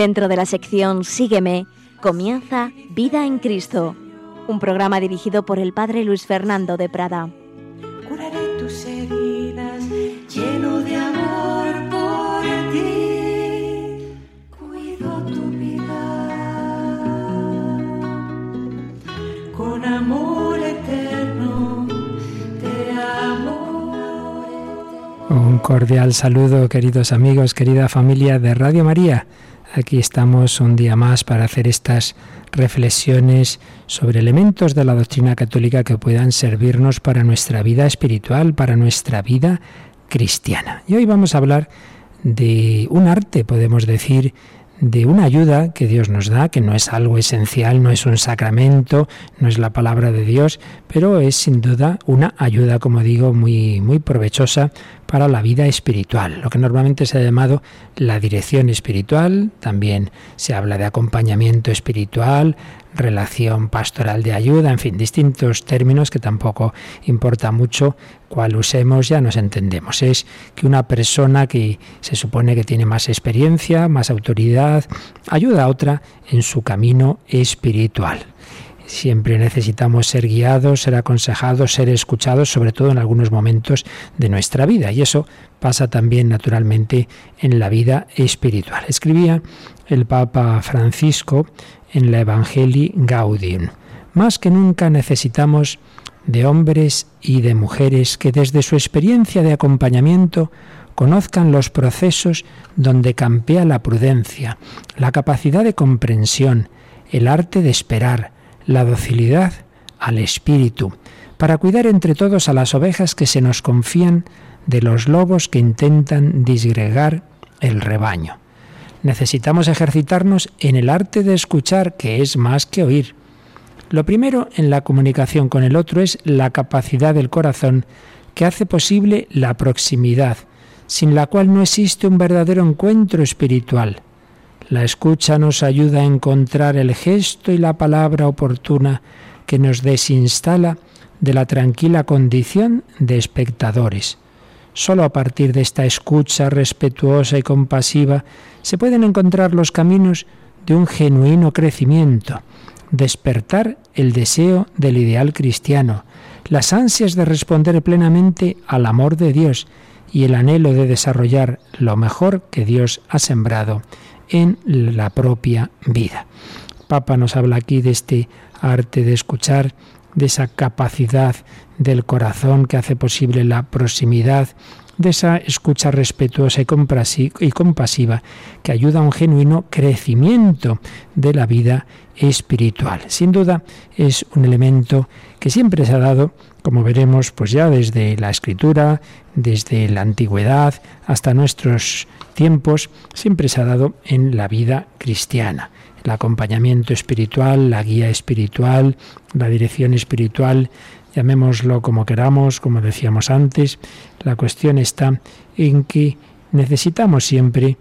Dentro de la sección Sígueme, comienza Vida en Cristo, un programa dirigido por el Padre Luis Fernando de Prada. Curaré tus heridas, lleno de amor por ti. Cuido tu vida con amor eterno. Te amo. Un cordial saludo, queridos amigos, querida familia de Radio María. Aquí estamos un día más para hacer estas reflexiones sobre elementos de la doctrina católica que puedan servirnos para nuestra vida espiritual, para nuestra vida cristiana. Y hoy vamos a hablar de un arte, podemos decir, de una ayuda que Dios nos da, que no es algo esencial, no es un sacramento, no es la palabra de Dios, pero es sin duda una ayuda, como digo, muy, muy provechosa para la vida espiritual, lo que normalmente se ha llamado la dirección espiritual, también se habla de acompañamiento espiritual, relación pastoral de ayuda, en fin, distintos términos que tampoco importa mucho cuál usemos, ya nos entendemos. Es que una persona que se supone que tiene más experiencia, más autoridad, ayuda a otra en su camino espiritual. Siempre necesitamos ser guiados, ser aconsejados, ser escuchados, sobre todo en algunos momentos de nuestra vida. Y eso pasa también naturalmente en la vida espiritual. Escribía el Papa Francisco en la Evangelii Gaudium. Más que nunca necesitamos de hombres y de mujeres que desde su experiencia de acompañamiento conozcan los procesos donde campea la prudencia, la capacidad de comprensión, el arte de esperar, la docilidad al espíritu, para cuidar entre todos a las ovejas que se nos confían de los lobos que intentan disgregar el rebaño. Necesitamos ejercitarnos en el arte de escuchar, que es más que oír. Lo primero en la comunicación con el otro es la capacidad del corazón que hace posible la proximidad, sin la cual no existe un verdadero encuentro espiritual. La escucha nos ayuda a encontrar el gesto y la palabra oportuna que nos desinstala de la tranquila condición de espectadores. Solo a partir de esta escucha respetuosa y compasiva se pueden encontrar los caminos de un genuino crecimiento, despertar el deseo del ideal cristiano, las ansias de responder plenamente al amor de Dios y el anhelo de desarrollar lo mejor que Dios ha sembrado en la propia vida. Papa nos habla aquí de este arte de escuchar, de esa capacidad del corazón que hace posible la proximidad, de esa escucha respetuosa y compasiva que ayuda a un genuino crecimiento de la vida espiritual. Sin duda es un elemento que siempre se ha dado, como veremos, pues ya desde la escritura, desde la antigüedad hasta nuestros tiempos, siempre se ha dado en la vida cristiana el acompañamiento espiritual, la guía espiritual, la dirección espiritual, llamémoslo como queramos, como decíamos antes, la cuestión está en que necesitamos siempre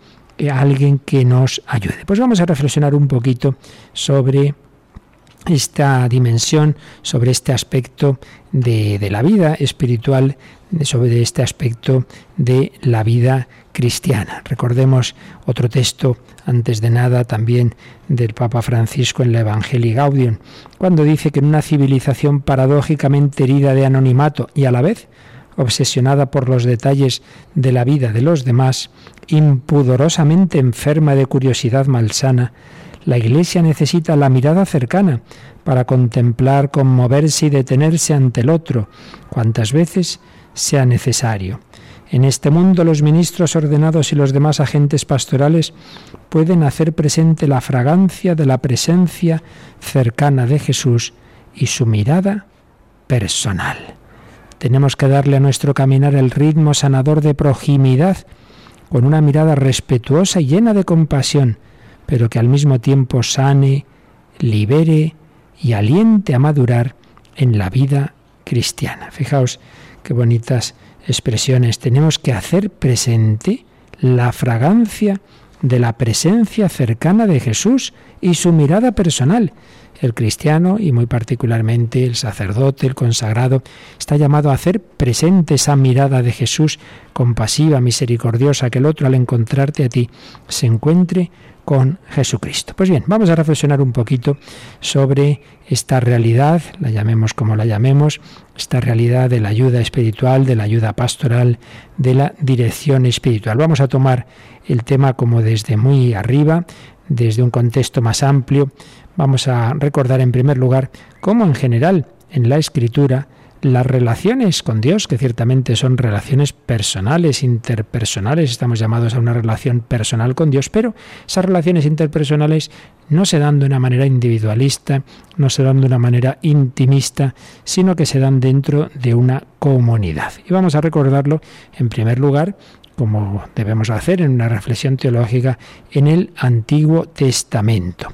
a alguien que nos ayude. Pues vamos a reflexionar un poquito sobre esta dimensión, sobre este aspecto de, de la vida espiritual, sobre este aspecto de la vida Recordemos otro texto, antes de nada, también del Papa Francisco en la Evangelii Gaudium, cuando dice que en una civilización paradójicamente herida de anonimato y a la vez obsesionada por los detalles de la vida de los demás, impudorosamente enferma de curiosidad malsana, la Iglesia necesita la mirada cercana para contemplar, conmoverse y detenerse ante el otro, cuantas veces sea necesario. En este mundo los ministros ordenados y los demás agentes pastorales pueden hacer presente la fragancia de la presencia cercana de Jesús y su mirada personal. Tenemos que darle a nuestro caminar el ritmo sanador de proximidad, con una mirada respetuosa y llena de compasión, pero que al mismo tiempo sane, libere y aliente a madurar en la vida cristiana. Fijaos qué bonitas expresiones. Tenemos que hacer presente la fragancia de la presencia cercana de Jesús y su mirada personal. El cristiano, y muy particularmente el sacerdote, el consagrado, está llamado a hacer presente esa mirada de Jesús compasiva, misericordiosa, que el otro al encontrarte a ti se encuentre con Jesucristo. Pues bien, vamos a reflexionar un poquito sobre esta realidad, la llamemos como la llamemos, esta realidad de la ayuda espiritual, de la ayuda pastoral, de la dirección espiritual. Vamos a tomar el tema como desde muy arriba, desde un contexto más amplio. Vamos a recordar en primer lugar cómo en general en la escritura las relaciones con Dios, que ciertamente son relaciones personales, interpersonales, estamos llamados a una relación personal con Dios, pero esas relaciones interpersonales no se dan de una manera individualista, no se dan de una manera intimista, sino que se dan dentro de una comunidad. Y vamos a recordarlo en primer lugar como debemos hacer en una reflexión teológica en el Antiguo Testamento.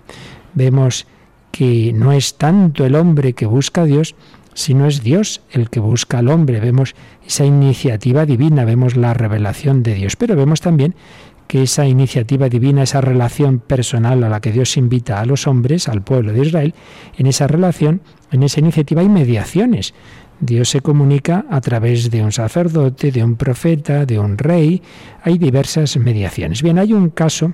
Vemos que no es tanto el hombre que busca a Dios, si no es Dios el que busca al hombre. Vemos esa iniciativa divina, vemos la revelación de Dios, pero vemos también que esa iniciativa divina, esa relación personal a la que Dios invita a los hombres, al pueblo de Israel, en esa relación, en esa iniciativa hay mediaciones. Dios se comunica a través de un sacerdote, de un profeta, de un rey. Hay diversas mediaciones. Bien, hay un caso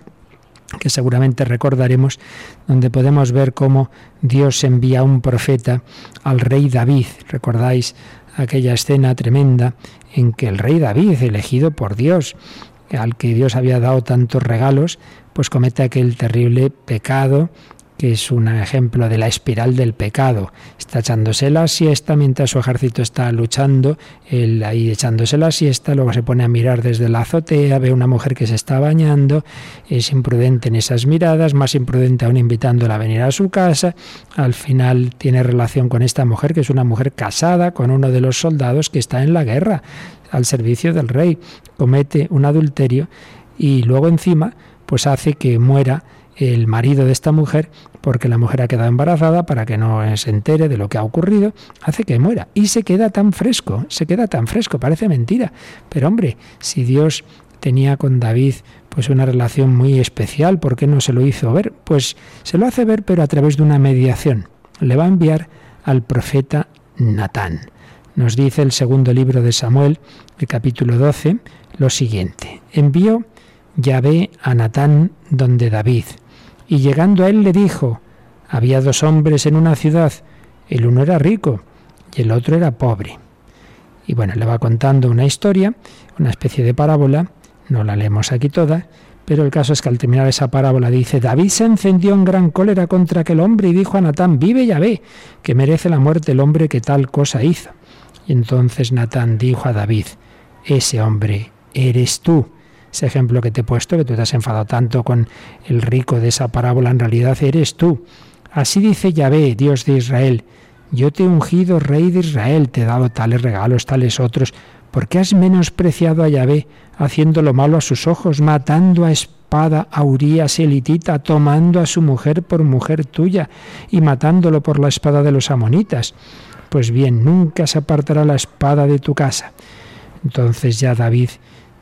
que seguramente recordaremos, donde podemos ver cómo Dios envía un profeta al rey David. ¿Recordáis aquella escena tremenda en que el rey David, elegido por Dios, al que Dios había dado tantos regalos, pues comete aquel terrible pecado que es un ejemplo de la espiral del pecado. Está echándose la siesta mientras su ejército está luchando, él ahí echándose la siesta, luego se pone a mirar desde la azotea, ve una mujer que se está bañando, es imprudente en esas miradas, más imprudente aún invitándola a venir a su casa, al final tiene relación con esta mujer, que es una mujer casada con uno de los soldados que está en la guerra, al servicio del rey, comete un adulterio y luego encima pues hace que muera el marido de esta mujer porque la mujer ha quedado embarazada para que no se entere de lo que ha ocurrido, hace que muera. Y se queda tan fresco, se queda tan fresco, parece mentira. Pero hombre, si Dios tenía con David pues una relación muy especial, ¿por qué no se lo hizo ver? Pues se lo hace ver, pero a través de una mediación. Le va a enviar al profeta Natán. Nos dice el segundo libro de Samuel, el capítulo 12, lo siguiente. Envió Yahvé a Natán donde David y llegando a él le dijo, había dos hombres en una ciudad, el uno era rico y el otro era pobre. Y bueno, le va contando una historia, una especie de parábola, no la leemos aquí toda, pero el caso es que al terminar esa parábola dice, David se encendió en gran cólera contra aquel hombre y dijo a Natán, vive ya ve, que merece la muerte el hombre que tal cosa hizo. Y entonces Natán dijo a David, ese hombre eres tú ese ejemplo que te he puesto, que tú te has enfadado tanto con el rico de esa parábola, en realidad eres tú. Así dice Yahvé, Dios de Israel, yo te he ungido rey de Israel, te he dado tales regalos, tales otros, ¿por qué has menospreciado a Yahvé, haciendo lo malo a sus ojos, matando a espada a Urías elitita, tomando a su mujer por mujer tuya y matándolo por la espada de los amonitas? Pues bien, nunca se apartará la espada de tu casa. Entonces ya David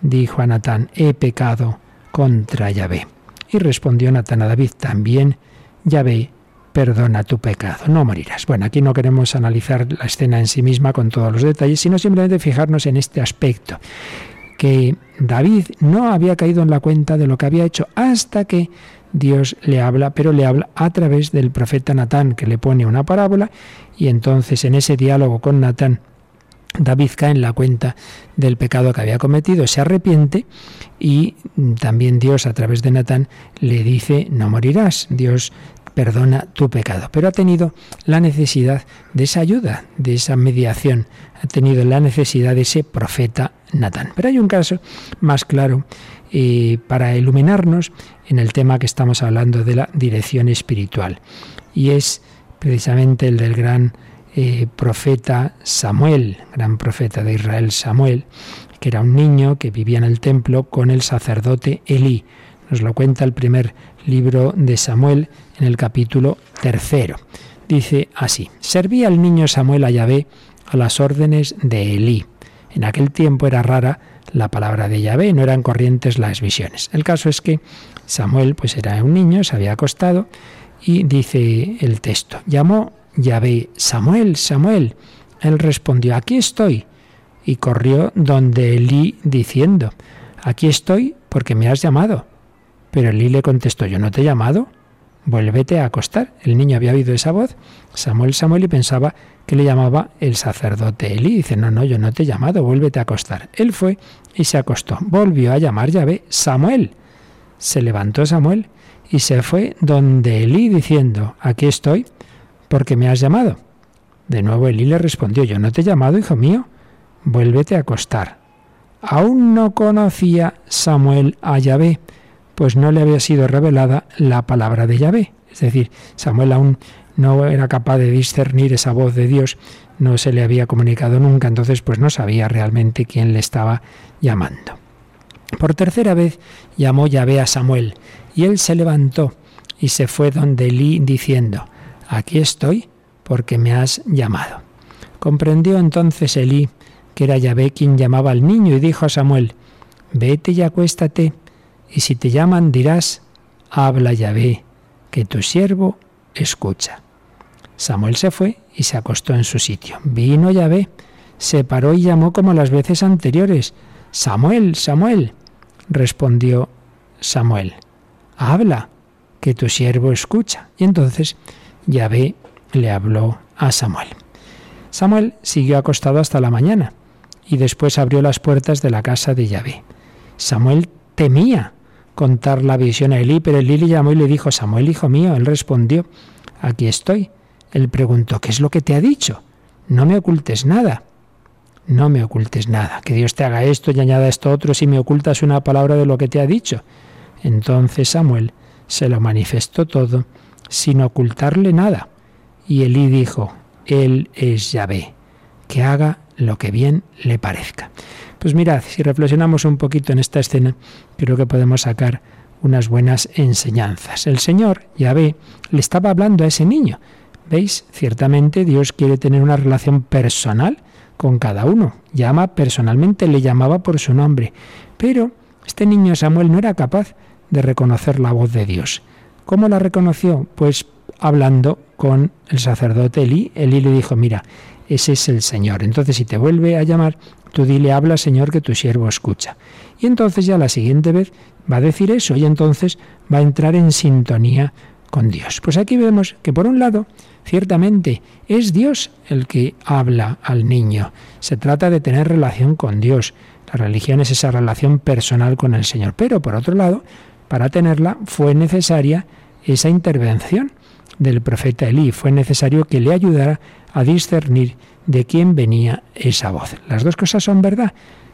dijo a Natán, he pecado contra Yahvé. Y respondió Natán a David, también Yahvé perdona tu pecado, no morirás. Bueno, aquí no queremos analizar la escena en sí misma con todos los detalles, sino simplemente fijarnos en este aspecto, que David no había caído en la cuenta de lo que había hecho hasta que Dios le habla, pero le habla a través del profeta Natán, que le pone una parábola, y entonces en ese diálogo con Natán, David cae en la cuenta del pecado que había cometido, se arrepiente y también Dios a través de Natán le dice, no morirás, Dios perdona tu pecado. Pero ha tenido la necesidad de esa ayuda, de esa mediación, ha tenido la necesidad de ese profeta Natán. Pero hay un caso más claro eh, para iluminarnos en el tema que estamos hablando de la dirección espiritual y es precisamente el del gran eh, profeta Samuel, gran profeta de Israel Samuel, que era un niño que vivía en el templo con el sacerdote Elí. Nos lo cuenta el primer libro de Samuel en el capítulo tercero. Dice así, servía el niño Samuel a Yahvé a las órdenes de Elí. En aquel tiempo era rara la palabra de Yahvé, no eran corrientes las visiones. El caso es que Samuel pues era un niño, se había acostado y dice el texto, llamó Yahvé, Samuel, Samuel. Él respondió, aquí estoy. Y corrió donde Elí diciendo, aquí estoy porque me has llamado. Pero Elí le contestó, yo no te he llamado, vuélvete a acostar. El niño había oído esa voz, Samuel, Samuel, y pensaba que le llamaba el sacerdote Elí. Dice, no, no, yo no te he llamado, vuélvete a acostar. Él fue y se acostó. Volvió a llamar, ya ve, Samuel. Se levantó Samuel y se fue donde Elí diciendo, aquí estoy, porque me has llamado. De nuevo Elí le respondió, yo no te he llamado, hijo mío, vuélvete a acostar. Aún no conocía Samuel a Yahvé, pues no le había sido revelada la palabra de Yahvé. Es decir, Samuel aún no era capaz de discernir esa voz de Dios, no se le había comunicado nunca, entonces pues no sabía realmente quién le estaba llamando. Por tercera vez llamó Yahvé a Samuel, y él se levantó y se fue donde Elí diciendo, Aquí estoy, porque me has llamado. Comprendió entonces Elí que era Yahvé quien llamaba al niño y dijo a Samuel, Vete y acuéstate, y si te llaman dirás, Habla Yahvé, que tu siervo escucha. Samuel se fue y se acostó en su sitio. Vino Yahvé, se paró y llamó como las veces anteriores. Samuel, Samuel. Respondió Samuel, habla, que tu siervo escucha. Y entonces Yahvé le habló a Samuel. Samuel siguió acostado hasta la mañana y después abrió las puertas de la casa de Yahvé. Samuel temía contar la visión a Elí, pero Elí le llamó y le dijo, Samuel, hijo mío, él respondió, aquí estoy. Él preguntó, ¿qué es lo que te ha dicho? No me ocultes nada. No me ocultes nada. Que Dios te haga esto y añada esto otro si me ocultas una palabra de lo que te ha dicho. Entonces Samuel se lo manifestó todo sin ocultarle nada. Y Elí dijo, Él es Yahvé, que haga lo que bien le parezca. Pues mirad, si reflexionamos un poquito en esta escena, creo que podemos sacar unas buenas enseñanzas. El Señor, Yahvé, le estaba hablando a ese niño. ¿Veis? Ciertamente Dios quiere tener una relación personal con cada uno. Llama personalmente, le llamaba por su nombre. Pero este niño Samuel no era capaz de reconocer la voz de Dios. ¿Cómo la reconoció? Pues hablando con el sacerdote Elí. Elí le dijo, mira, ese es el Señor. Entonces si te vuelve a llamar, tú dile, habla Señor, que tu siervo escucha. Y entonces ya la siguiente vez va a decir eso y entonces va a entrar en sintonía con Dios. Pues aquí vemos que por un lado, ciertamente, es Dios el que habla al niño. Se trata de tener relación con Dios. La religión es esa relación personal con el Señor. Pero por otro lado, para tenerla fue necesaria esa intervención del profeta Elí. Fue necesario que le ayudara a discernir de quién venía esa voz. Las dos cosas son verdad,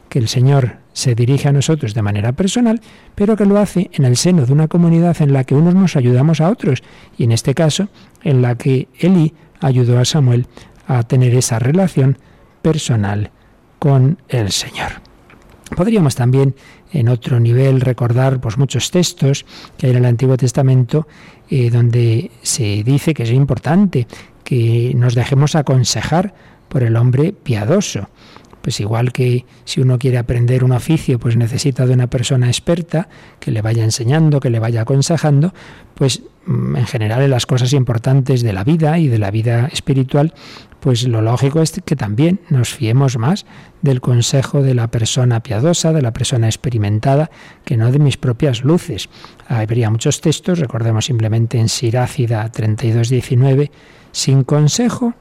que el Señor se dirige a nosotros de manera personal, pero que lo hace en el seno de una comunidad en la que unos nos ayudamos a otros, y en este caso en la que Elí ayudó a Samuel a tener esa relación personal con el Señor. Podríamos también en otro nivel recordar pues, muchos textos que hay en el Antiguo Testamento eh, donde se dice que es importante que nos dejemos aconsejar por el hombre piadoso. Pues igual que si uno quiere aprender un oficio, pues necesita de una persona experta que le vaya enseñando, que le vaya aconsejando, pues mm, en general en las cosas importantes de la vida y de la vida espiritual, pues lo lógico es que también nos fiemos más del consejo de la persona piadosa, de la persona experimentada, que no de mis propias luces. Habría muchos textos, recordemos simplemente en Sirácida 32.19, sin consejo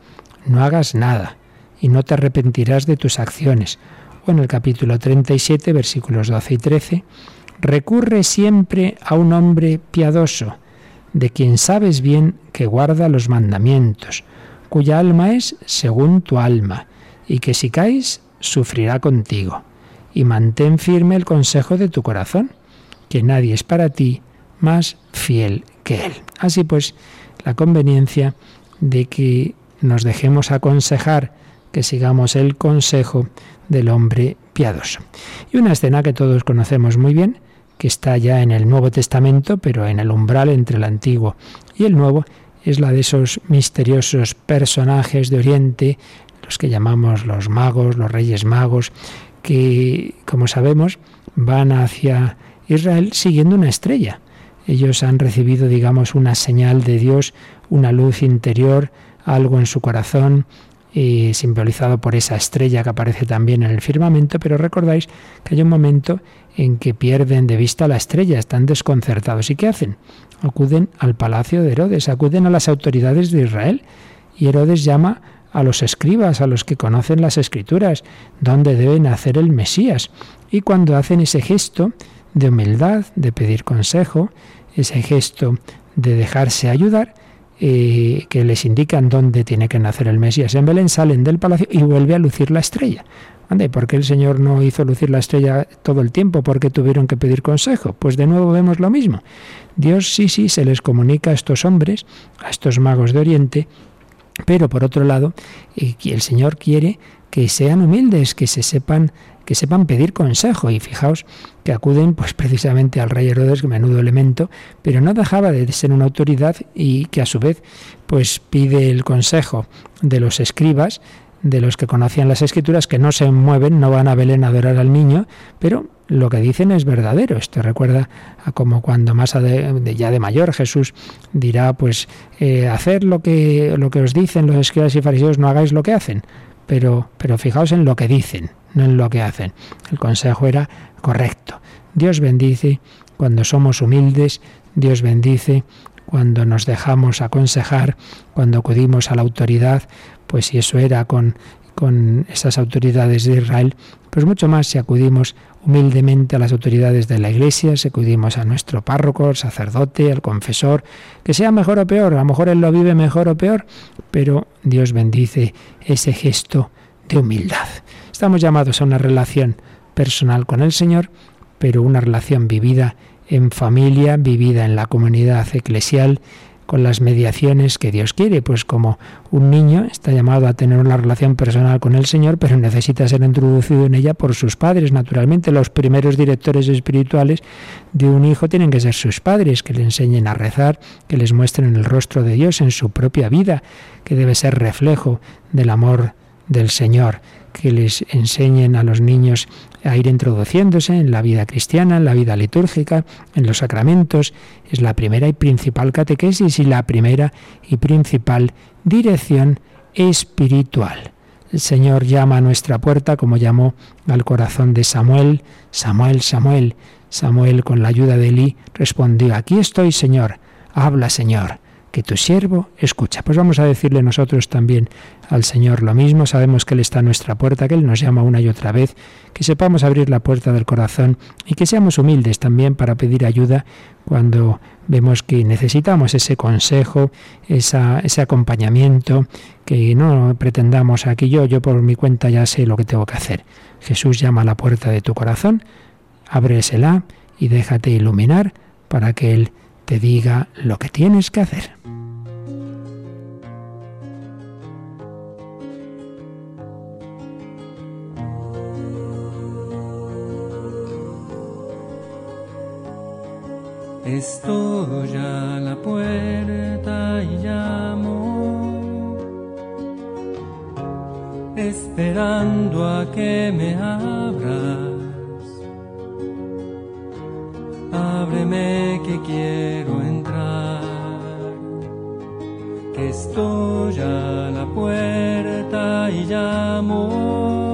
no hagas nada y no te arrepentirás de tus acciones. O en el capítulo 37, versículos 12 y 13, recurre siempre a un hombre piadoso, de quien sabes bien que guarda los mandamientos, cuya alma es según tu alma, y que si caes, sufrirá contigo. Y mantén firme el consejo de tu corazón, que nadie es para ti más fiel que él. Así pues, la conveniencia de que nos dejemos aconsejar, que sigamos el consejo del hombre piadoso. Y una escena que todos conocemos muy bien, que está ya en el Nuevo Testamento, pero en el umbral entre el Antiguo y el Nuevo, es la de esos misteriosos personajes de Oriente, los que llamamos los magos, los reyes magos, que, como sabemos, van hacia Israel siguiendo una estrella. Ellos han recibido, digamos, una señal de Dios, una luz interior, algo en su corazón, eh, simbolizado por esa estrella que aparece también en el firmamento, pero recordáis que hay un momento en que pierden de vista la estrella, están desconcertados. ¿Y qué hacen? Acuden al palacio de Herodes, acuden a las autoridades de Israel. Y Herodes llama a los escribas, a los que conocen las escrituras, dónde deben hacer el Mesías. Y cuando hacen ese gesto de humildad, de pedir consejo, ese gesto de dejarse ayudar, que les indican dónde tiene que nacer el Mesías en Belén, salen del palacio y vuelve a lucir la estrella. Ande, ¿por qué el Señor no hizo lucir la estrella todo el tiempo? ¿Por qué tuvieron que pedir consejo? Pues de nuevo vemos lo mismo. Dios sí, sí, se les comunica a estos hombres, a estos magos de Oriente, pero por otro lado, eh, el Señor quiere que sean humildes, que se sepan que sepan pedir consejo. Y fijaos que acuden pues precisamente al rey Herodes, que menudo elemento, pero no dejaba de ser una autoridad y que a su vez pues pide el consejo de los escribas de los que conocían las escrituras que no se mueven, no van a Belén a adorar al niño, pero lo que dicen es verdadero. Esto recuerda a como cuando más de, ya de mayor Jesús dirá, pues eh, hacer lo que, lo que os dicen los escribas y fariseos, no hagáis lo que hacen. Pero, pero fijaos en lo que dicen, no en lo que hacen. El consejo era correcto. Dios bendice cuando somos humildes, Dios bendice cuando nos dejamos aconsejar, cuando acudimos a la autoridad, pues si eso era con, con esas autoridades de Israel, pues mucho más si acudimos humildemente a las autoridades de la Iglesia, si acudimos a nuestro párroco, al sacerdote, al confesor, que sea mejor o peor, a lo mejor él lo vive mejor o peor, pero Dios bendice ese gesto de humildad. Estamos llamados a una relación personal con el Señor, pero una relación vivida en familia, vivida en la comunidad eclesial, con las mediaciones que Dios quiere, pues como un niño está llamado a tener una relación personal con el Señor, pero necesita ser introducido en ella por sus padres. Naturalmente, los primeros directores espirituales de un hijo tienen que ser sus padres, que le enseñen a rezar, que les muestren el rostro de Dios en su propia vida, que debe ser reflejo del amor del Señor que les enseñen a los niños a ir introduciéndose en la vida cristiana, en la vida litúrgica, en los sacramentos. Es la primera y principal catequesis y la primera y principal dirección espiritual. El Señor llama a nuestra puerta como llamó al corazón de Samuel, Samuel, Samuel. Samuel con la ayuda de Elí respondió, aquí estoy, Señor, habla, Señor que tu siervo escucha. Pues vamos a decirle nosotros también al Señor lo mismo. Sabemos que Él está a nuestra puerta, que Él nos llama una y otra vez, que sepamos abrir la puerta del corazón y que seamos humildes también para pedir ayuda cuando vemos que necesitamos ese consejo, ese acompañamiento, que no pretendamos aquí yo, yo por mi cuenta ya sé lo que tengo que hacer. Jesús llama a la puerta de tu corazón, ábresela y déjate iluminar para que Él te diga lo que tienes que hacer. Estoy a la puerta y llamo, esperando a que me abras. Ábreme que quiero entrar, estoy a la puerta y llamo.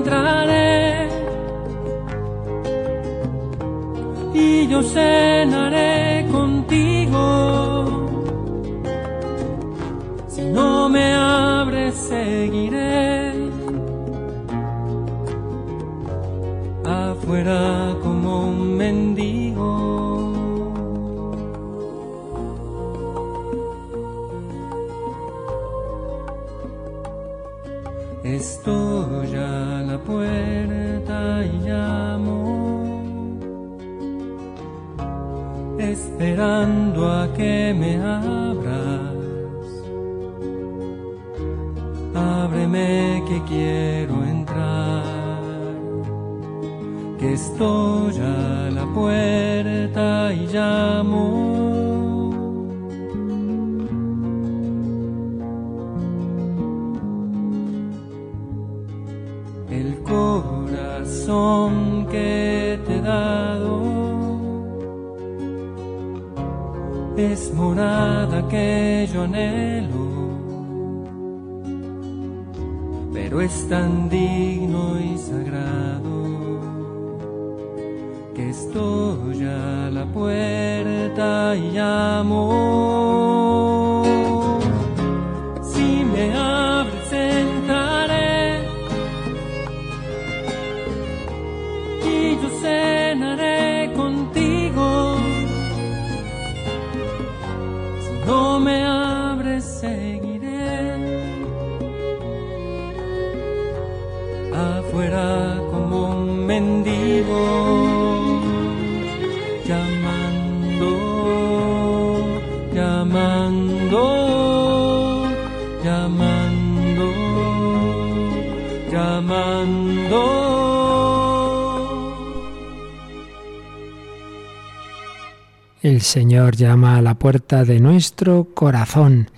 y pero es tan digno y sagrado que estoy a la puerta y llamo. El Señor llama a la puerta de nuestro corazón.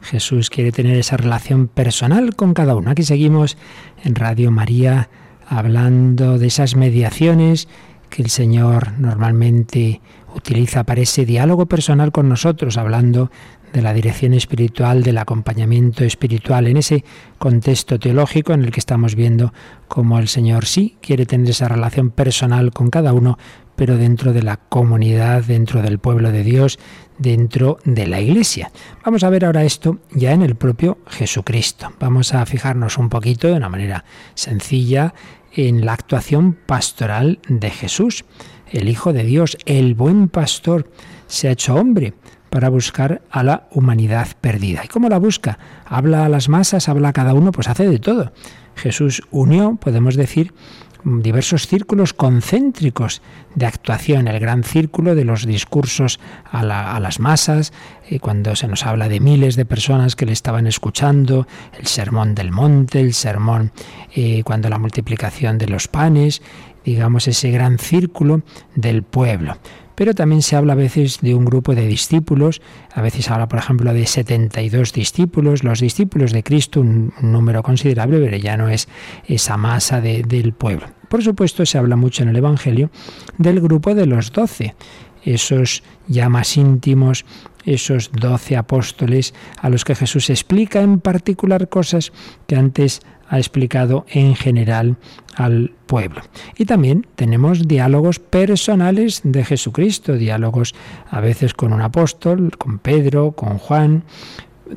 Jesús quiere tener esa relación personal con cada uno. Aquí seguimos en Radio María hablando de esas mediaciones que el Señor normalmente utiliza para ese diálogo personal con nosotros, hablando de la dirección espiritual, del acompañamiento espiritual, en ese contexto teológico en el que estamos viendo cómo el Señor sí quiere tener esa relación personal con cada uno, pero dentro de la comunidad, dentro del pueblo de Dios, dentro de la Iglesia. Vamos a ver ahora esto ya en el propio Jesucristo. Vamos a fijarnos un poquito de una manera sencilla en la actuación pastoral de Jesús. El Hijo de Dios, el buen pastor, se ha hecho hombre para buscar a la humanidad perdida. ¿Y cómo la busca? Habla a las masas, habla a cada uno, pues hace de todo. Jesús unió, podemos decir, diversos círculos concéntricos de actuación, el gran círculo de los discursos a, la, a las masas, eh, cuando se nos habla de miles de personas que le estaban escuchando, el sermón del monte, el sermón eh, cuando la multiplicación de los panes, digamos ese gran círculo del pueblo pero también se habla a veces de un grupo de discípulos, a veces habla, por ejemplo, de 72 discípulos, los discípulos de Cristo, un, número considerable, pero ya no es esa masa de, del pueblo. Por supuesto, se habla mucho en el Evangelio del grupo de los doce, esos ya más íntimos, esos doce apóstoles a los que Jesús explica en particular cosas que antes ha explicado en general al pueblo. Y también tenemos diálogos personales de Jesucristo, diálogos a veces con un apóstol, con Pedro, con Juan,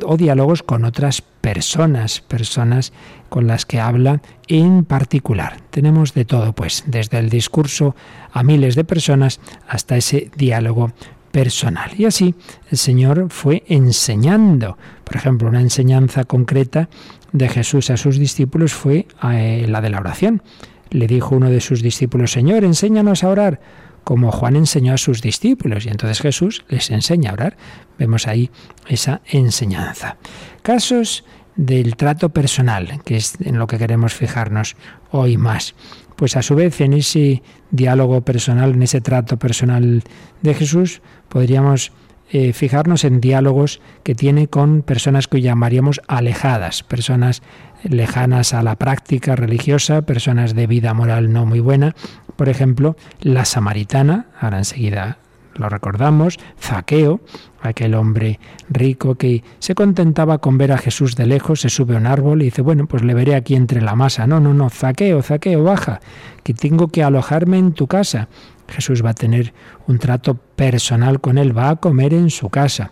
o diálogos con otras personas, personas con las que habla en particular. Tenemos de todo, pues, desde el discurso a miles de personas hasta ese diálogo personal. Y así el Señor fue enseñando. Por ejemplo, una enseñanza concreta de Jesús a sus discípulos fue eh, la de la oración. Le dijo uno de sus discípulos, Señor, enséñanos a orar, como Juan enseñó a sus discípulos. Y entonces Jesús les enseña a orar. Vemos ahí esa enseñanza. Casos del trato personal, que es en lo que queremos fijarnos hoy más. Pues a su vez en ese diálogo personal, en ese trato personal de Jesús, podríamos eh, fijarnos en diálogos que tiene con personas que llamaríamos alejadas, personas lejanas a la práctica religiosa, personas de vida moral no muy buena. Por ejemplo, la samaritana, ahora enseguida lo recordamos, Zaqueo, aquel hombre rico que se contentaba con ver a Jesús de lejos, se sube a un árbol y dice, bueno, pues le veré aquí entre la masa. No, no, no, Zaqueo, Zaqueo, baja, que tengo que alojarme en tu casa. Jesús va a tener un trato personal con él, va a comer en su casa.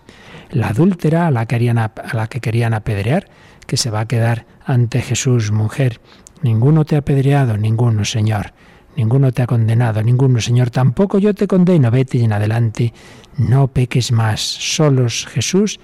La adúltera a la que, querían, apedrear, que se va a quedar ante Jesús, mujer. Ninguno te ha apedreado, ninguno, Señor. Ninguno te ha condenado, ninguno, Señor. Tampoco yo te condeno. Vete y en adelante no peques más. Solos Jesús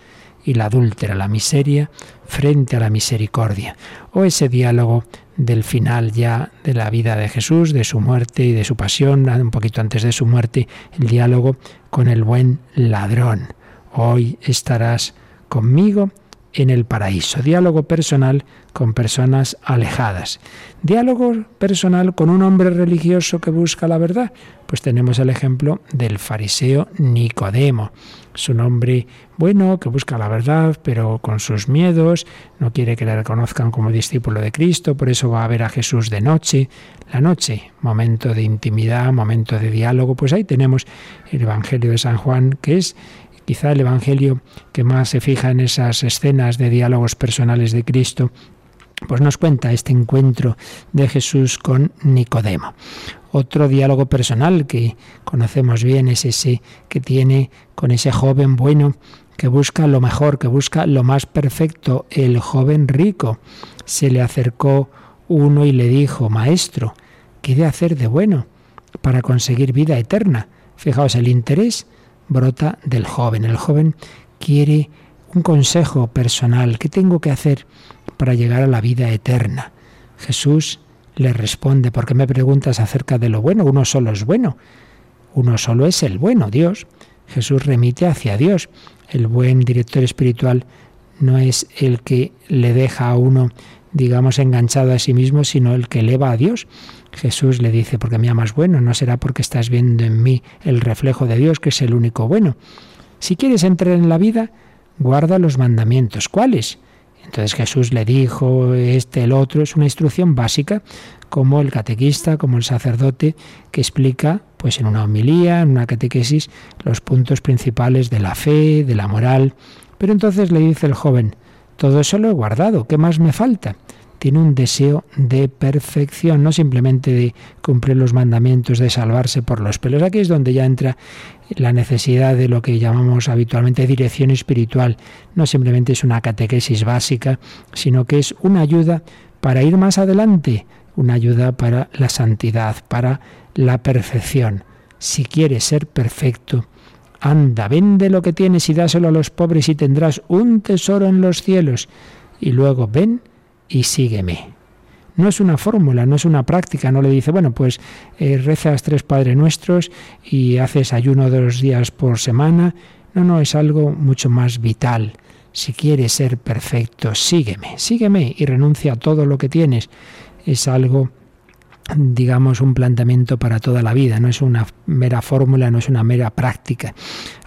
y la adúltera, la miseria frente a la misericordia, o ese diálogo del final ya de la vida de Jesús, de su muerte y de su pasión, un poquito antes de su muerte, el diálogo con el buen ladrón. Hoy estarás conmigo en el paraíso. Diálogo personal con personas alejadas. Diálogo personal con un hombre religioso que busca la verdad. Pues tenemos el ejemplo del fariseo Nicodemo. Es un hombre bueno que busca la verdad, pero con sus miedos, no quiere que le reconozcan como discípulo de Cristo, por eso va a ver a Jesús de noche. La noche, momento de intimidad, momento de diálogo, pues ahí tenemos el Evangelio de San Juan, que es quizá el Evangelio que más se fija en esas escenas de diálogos personales de Cristo, pues nos cuenta este encuentro de Jesús con Nicodemo. Otro diálogo personal que conocemos bien es ese que tiene con ese joven bueno que busca lo mejor, que busca lo más perfecto, el joven rico. Se le acercó uno y le dijo, Maestro, ¿qué de hacer de bueno para conseguir vida eterna? Fijaos, el interés brota del joven. El joven quiere un consejo personal. ¿Qué tengo que hacer para llegar a la vida eterna? Jesús le responde, ¿por qué me preguntas acerca de lo bueno? Uno solo es bueno. Uno solo es el bueno, Dios. Jesús remite hacia Dios. El buen director espiritual no es el que le deja a uno, digamos, enganchado a sí mismo, sino el que eleva a Dios. Jesús le dice, porque me amas bueno, no será porque estás viendo en mí el reflejo de Dios, que es el único bueno. Si quieres entrar en la vida, guarda los mandamientos. ¿Cuáles? Entonces Jesús le dijo, este, el otro, es una instrucción básica, como el catequista, como el sacerdote, que explica, pues en una homilía, en una catequesis, los puntos principales de la fe, de la moral. Pero entonces le dice el joven, todo eso lo he guardado, ¿qué más me falta? Tiene un deseo de perfección, no simplemente de cumplir los mandamientos, de salvarse por los pelos. Aquí es donde ya entra la necesidad de lo que llamamos habitualmente dirección espiritual. No simplemente es una catequesis básica, sino que es una ayuda para ir más adelante, una ayuda para la santidad, para la perfección. Si quieres ser perfecto, anda, vende lo que tienes y dáselo a los pobres y tendrás un tesoro en los cielos. Y luego ven y sígueme. No es una fórmula, no es una práctica, no le dice, bueno, pues eh, rezas tres Padres Nuestros y haces ayuno dos días por semana. No, no, es algo mucho más vital. Si quieres ser perfecto, sígueme, sígueme y renuncia a todo lo que tienes. Es algo, digamos, un planteamiento para toda la vida, no es una mera fórmula, no es una mera práctica.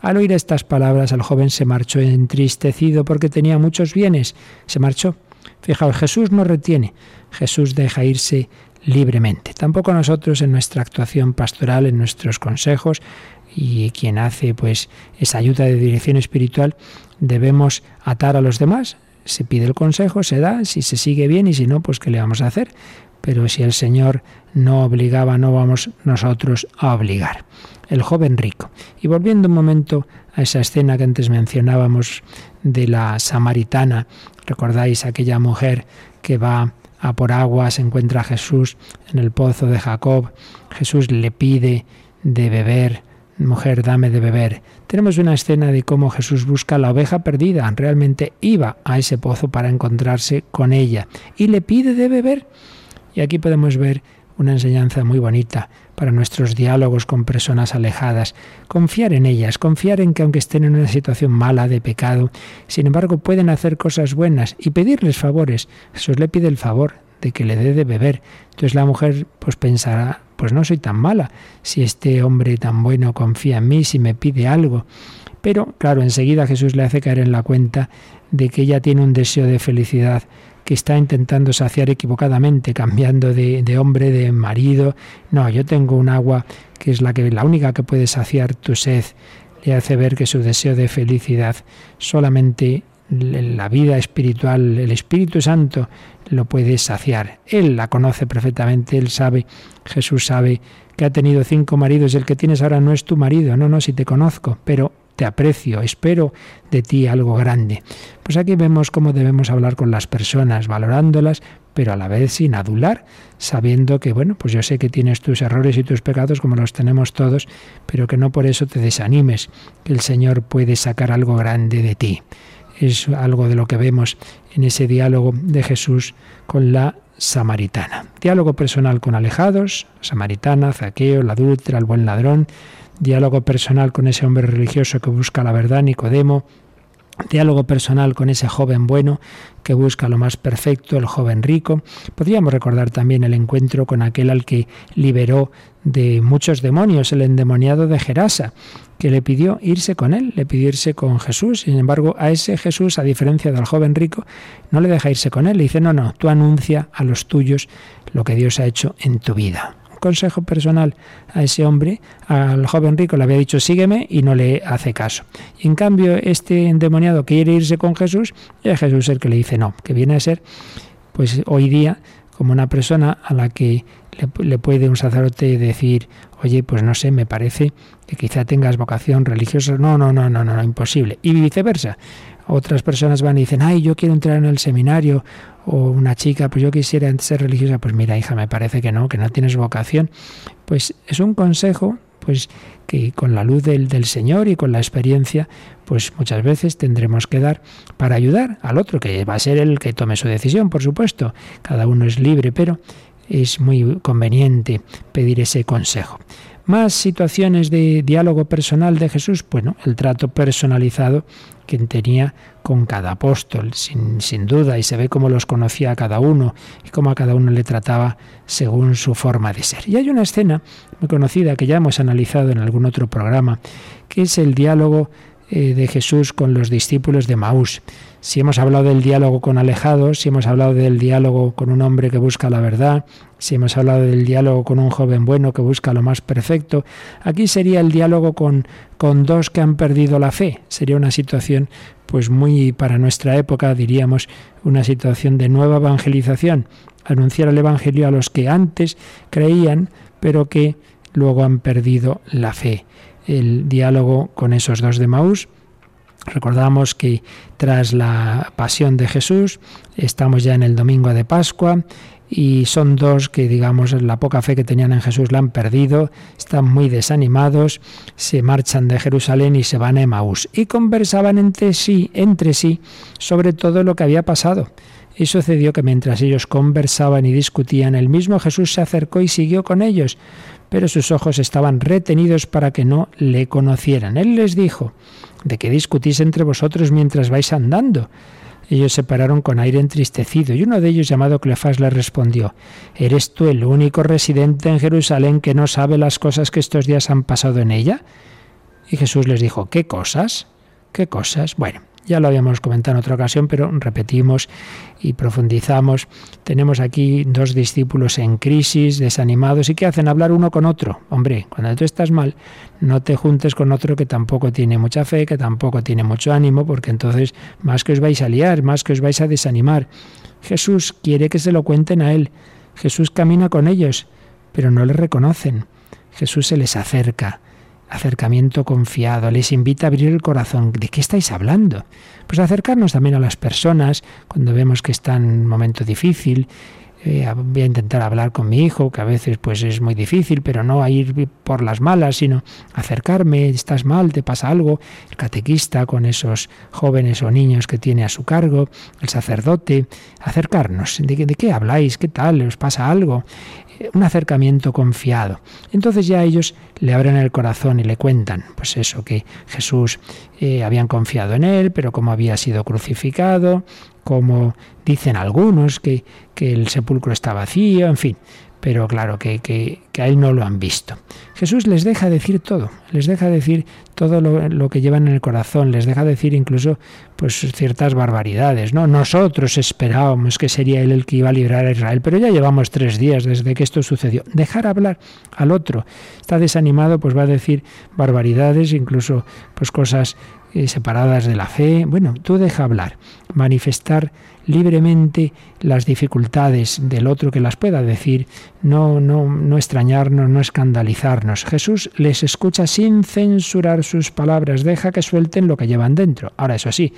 Al oír estas palabras, el joven se marchó entristecido porque tenía muchos bienes. Se marchó Fijaos, Jesús no retiene, Jesús deja irse libremente. Tampoco nosotros en nuestra actuación pastoral, en nuestros consejos y quien hace pues esa ayuda de dirección espiritual, debemos atar a los demás. Se pide el consejo, se da, si se sigue bien y si no, pues ¿qué le vamos a hacer? Pero si el Señor no obligaba, no vamos nosotros a obligar. El joven rico. Y volviendo un momento a esa escena que antes mencionábamos de la samaritana ¿Recordáis aquella mujer que va a por agua, se encuentra a Jesús en el pozo de Jacob? Jesús le pide de beber, mujer, dame de beber. Tenemos una escena de cómo Jesús busca la oveja perdida. Realmente iba a ese pozo para encontrarse con ella y le pide de beber. Y aquí podemos ver una enseñanza muy bonita para nuestros diálogos con personas alejadas. Confiar en ellas, confiar en que aunque estén en una situación mala de pecado, sin embargo pueden hacer cosas buenas y pedirles favores. Jesús le pide el favor de que le dé de beber. Entonces la mujer pues pensará, pues no soy tan mala, si este hombre tan bueno confía en mí, si me pide algo. Pero claro, enseguida Jesús le hace caer en la cuenta de que ella tiene un deseo de felicidad que está intentando saciar equivocadamente, cambiando de, hombre, de marido. No, yo tengo un agua que es la que la única que puede saciar tu sed. Le hace ver que su deseo de felicidad solamente la vida espiritual, el Espíritu Santo lo puede saciar. Él la conoce perfectamente, él sabe, Jesús sabe que ha tenido cinco maridos y el que tienes ahora no es tu marido, no, no, si te conozco, pero te aprecio, espero de ti algo grande. Pues aquí vemos cómo debemos hablar con las personas, valorándolas, pero a la vez sin adular, sabiendo que, bueno, pues yo sé que tienes tus errores y tus pecados como los tenemos todos, pero que no por eso te desanimes, que el Señor puede sacar algo grande de ti. es algo de lo que vemos en ese diálogo de Jesús con la samaritana. Diálogo personal con alejados, samaritana, zaqueo, la adúltera, el buen ladrón. Diálogo personal con ese hombre religioso que busca la verdad, Nicodemo. Diálogo personal con ese joven bueno que busca lo más perfecto, el joven rico. Podríamos recordar también el encuentro con aquel al que liberó de muchos demonios, el endemoniado de Gerasa, que le pidió irse con él, le pidió irse con Jesús. Sin embargo, a ese Jesús, a diferencia del joven rico, no le deja irse con él. Le dice, no, no, tú anuncia a los tuyos lo que Dios ha hecho en tu vida. Consejo personal a ese hombre, al joven rico le había dicho, sígueme y no le hace caso. Y en cambio, este endemoniado quiere irse con Jesús, y es Jesús el que le dice no, que viene a ser, pues hoy día, como una persona a la que le, puede un sacerdote decir, oye, pues no sé, me parece que quizá tengas vocación religiosa. No, no, no, no, no, imposible. Y viceversa. Otras personas van y dicen, ay, yo quiero entrar en el seminario, o una chica, pues yo quisiera ser religiosa. Pues mira, hija, me parece que no, que no tienes vocación. Pues es un consejo, pues que con la luz del, del Señor y con la experiencia, pues muchas veces tendremos que dar para ayudar al otro, que va a ser el que tome su decisión, por supuesto. Cada uno es libre, pero es muy conveniente pedir ese consejo. Más situaciones de diálogo personal de Jesús, bueno, el trato personalizado que tenía con cada apóstol, sin, sin, duda, y se ve cómo los conocía a cada uno y cómo a cada uno le trataba según su forma de ser. Y hay una escena muy conocida que ya hemos analizado en algún otro programa, que es el diálogo eh, de Jesús con los discípulos de Maús. Si hemos hablado del diálogo con alejados, si hemos hablado del diálogo con un hombre que busca la verdad, si hemos hablado del diálogo con un joven bueno que busca lo más perfecto, aquí sería el diálogo con, con dos que han perdido la fe. Sería una situación pues muy para nuestra época, diríamos, una situación de nueva evangelización, anunciar el evangelio a los que antes creían, pero que luego han perdido la fe. El diálogo con esos dos de Maús Recordamos que tras la pasión de Jesús estamos ya en el domingo de Pascua y son dos que digamos la poca fe que tenían en Jesús la han perdido, están muy desanimados, se marchan de Jerusalén y se van a Emaús y conversaban entre sí, entre sí sobre todo lo que había pasado. Y sucedió que mientras ellos conversaban y discutían, el mismo Jesús se acercó y siguió con ellos, pero sus ojos estaban retenidos para que no le conocieran. Él les dijo, ¿De qué discutís entre vosotros mientras vais andando? Ellos se pararon con aire entristecido, y uno de ellos, llamado Clefás, le respondió, ¿Eres tú el único residente en Jerusalén que no sabe las cosas que estos días han pasado en ella? Y Jesús les dijo, ¿qué cosas? ¿Qué cosas? Bueno, ya lo habíamos comentado en otra ocasión, pero repetimos y profundizamos. Tenemos aquí dos discípulos en crisis, desanimados, y que hacen hablar uno con otro. Hombre, cuando tú estás mal, no te juntes con otro que tampoco tiene mucha fe, que tampoco tiene mucho ánimo, porque entonces más que os vais a liar, más que os vais a desanimar. Jesús quiere que se lo cuenten a Él. Jesús camina con ellos, pero no le reconocen. Jesús se les acerca acercamiento confiado, les invita a abrir el corazón. ¿De qué estáis hablando? Pues acercarnos también a las personas cuando vemos que están en un momento difícil. Eh, voy a intentar hablar con mi hijo, que a veces pues es muy difícil, pero no a ir por las malas, sino acercarme, estás mal, te pasa algo, el catequista con esos jóvenes o niños que tiene a su cargo, el sacerdote, acercarnos, ¿de, de qué habláis? ¿Qué tal? ¿Os pasa algo? Un acercamiento confiado. Entonces ya ellos le abren el corazón y le cuentan, pues eso, que Jesús eh, habían confiado en él, pero como había sido crucificado, como dicen algunos que, que el sepulcro está vacío, en fin, pero claro que, que, a él no lo han visto. Jesús les deja decir todo, les deja decir todo lo, que llevan en el corazón, les deja decir incluso pues ciertas barbaridades. ¿no? Nosotros esperábamos que sería él el que iba a librar a Israel, pero ya llevamos tres días desde que esto sucedió. Dejar hablar al otro. Está desanimado, pues va a decir barbaridades, incluso pues cosas eh, separadas de la fe. Bueno, tú deja hablar, manifestar libremente las dificultades del otro que las pueda decir, no, no, no extrañarnos, no escandalizarnos. Jesús les escucha sin censurar sus palabras, deja que suelten lo que llevan dentro. Ahora, eso sí,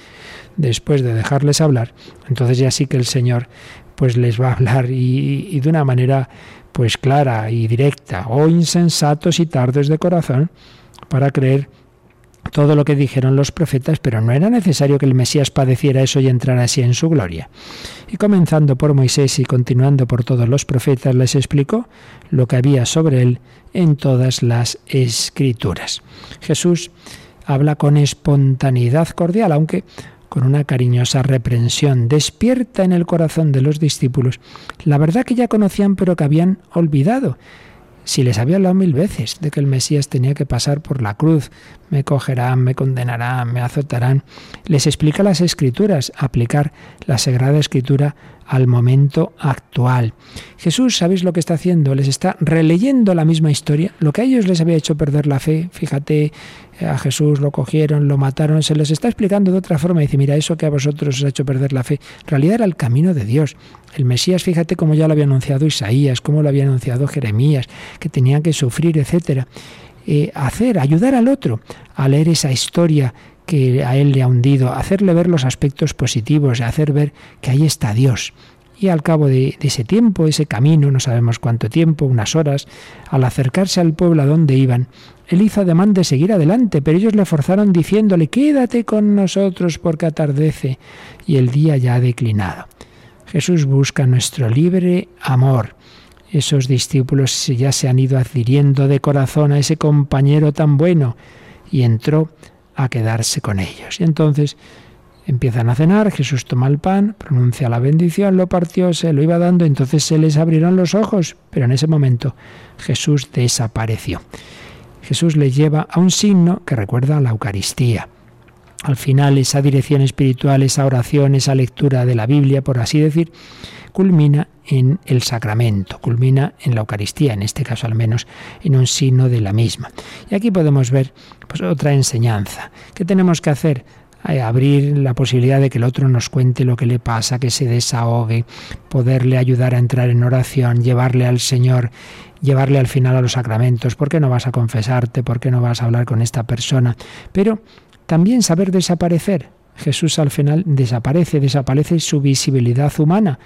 después de dejarles hablar, entonces ya sí que el Señor pues les va a hablar y, de una manera pues clara y directa, o insensatos y tardos de corazón, para creer todo lo que dijeron los profetas, pero no era necesario que el Mesías padeciera eso y entrara así en su gloria. Y comenzando por Moisés y continuando por todos los profetas, les explicó lo que había sobre él en todas las escrituras. Jesús habla con espontaneidad cordial, aunque con una cariñosa reprensión, despierta en el corazón de los discípulos la verdad que ya conocían pero que habían olvidado si les había hablado mil veces de que el Mesías tenía que pasar por la cruz, me cogerán, me condenarán, me azotarán, les explica las escrituras, aplicar la Sagrada Escritura al momento actual. Jesús, ¿sabéis lo que está haciendo? Les está releyendo la misma historia, lo que a ellos les había hecho perder la fe, fíjate, a Jesús lo cogieron, lo mataron, se les está explicando de otra forma. Dice, mira, eso que a vosotros os ha hecho perder la fe, en realidad era el camino de Dios. El Mesías, fíjate cómo ya lo había anunciado Isaías, cómo lo había anunciado Jeremías, que tenía que sufrir, etcétera. Eh, hacer, ayudar al otro a leer esa historia que a él le ha hundido, hacerle ver los aspectos positivos, hacer ver que ahí está Dios. Y al cabo de, ese tiempo, ese camino, no sabemos cuánto tiempo, unas horas, al acercarse al pueblo a donde iban, él hizo ademán de seguir adelante, pero ellos le forzaron diciéndole, quédate con nosotros porque atardece y el día ya ha declinado. Jesús busca nuestro libre amor. Esos discípulos ya se han ido adhiriendo de corazón a ese compañero tan bueno y entró a quedarse con ellos. Y entonces Empiezan a cenar, Jesús toma el pan, pronuncia la bendición, lo partió, se lo iba dando, entonces se les abrieron los ojos, pero en ese momento Jesús desapareció. Jesús les lleva a un signo que recuerda a la Eucaristía. Al final esa dirección espiritual, esa oración, esa lectura de la Biblia, por así decir, culmina en el sacramento, culmina en la Eucaristía, en este caso al menos en un signo de la misma. Y aquí podemos ver pues, otra enseñanza. ¿Qué tenemos que hacer? abrir la posibilidad de que el otro nos cuente lo que le pasa, que se desahogue, poderle ayudar a entrar en oración, llevarle al Señor, llevarle al final a los sacramentos, ¿por qué no vas a confesarte? ¿Por qué no vas a hablar con esta persona? Pero también saber desaparecer. Jesús al final desaparece, desaparece su visibilidad humana,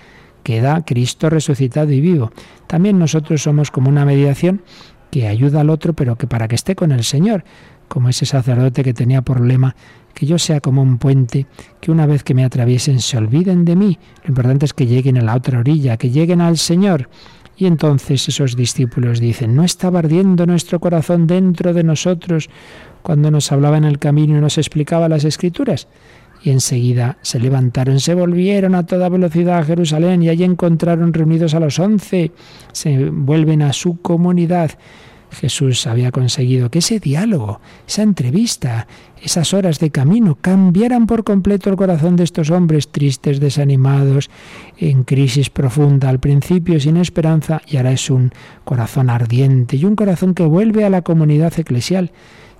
queda Cristo resucitado y vivo. También nosotros somos como una mediación que ayuda al otro, pero que para que esté con el Señor, como ese sacerdote que tenía por lema que yo sea como un puente, que una vez que me atraviesen se olviden de mí. Lo importante es que lleguen a la otra orilla, que lleguen al Señor. Y entonces esos discípulos dicen, ¿no estaba ardiendo nuestro corazón dentro de nosotros cuando nos hablaba en el camino y nos explicaba las escrituras? Y enseguida se levantaron, se volvieron a toda velocidad a Jerusalén y allí encontraron reunidos a los once, se vuelven a su comunidad Jesús había conseguido que ese diálogo, esa entrevista, esas horas de camino cambiaran por completo el corazón de estos hombres tristes, desanimados, en crisis profunda, al principio sin esperanza y ahora es un corazón ardiente y un corazón que vuelve a la comunidad eclesial.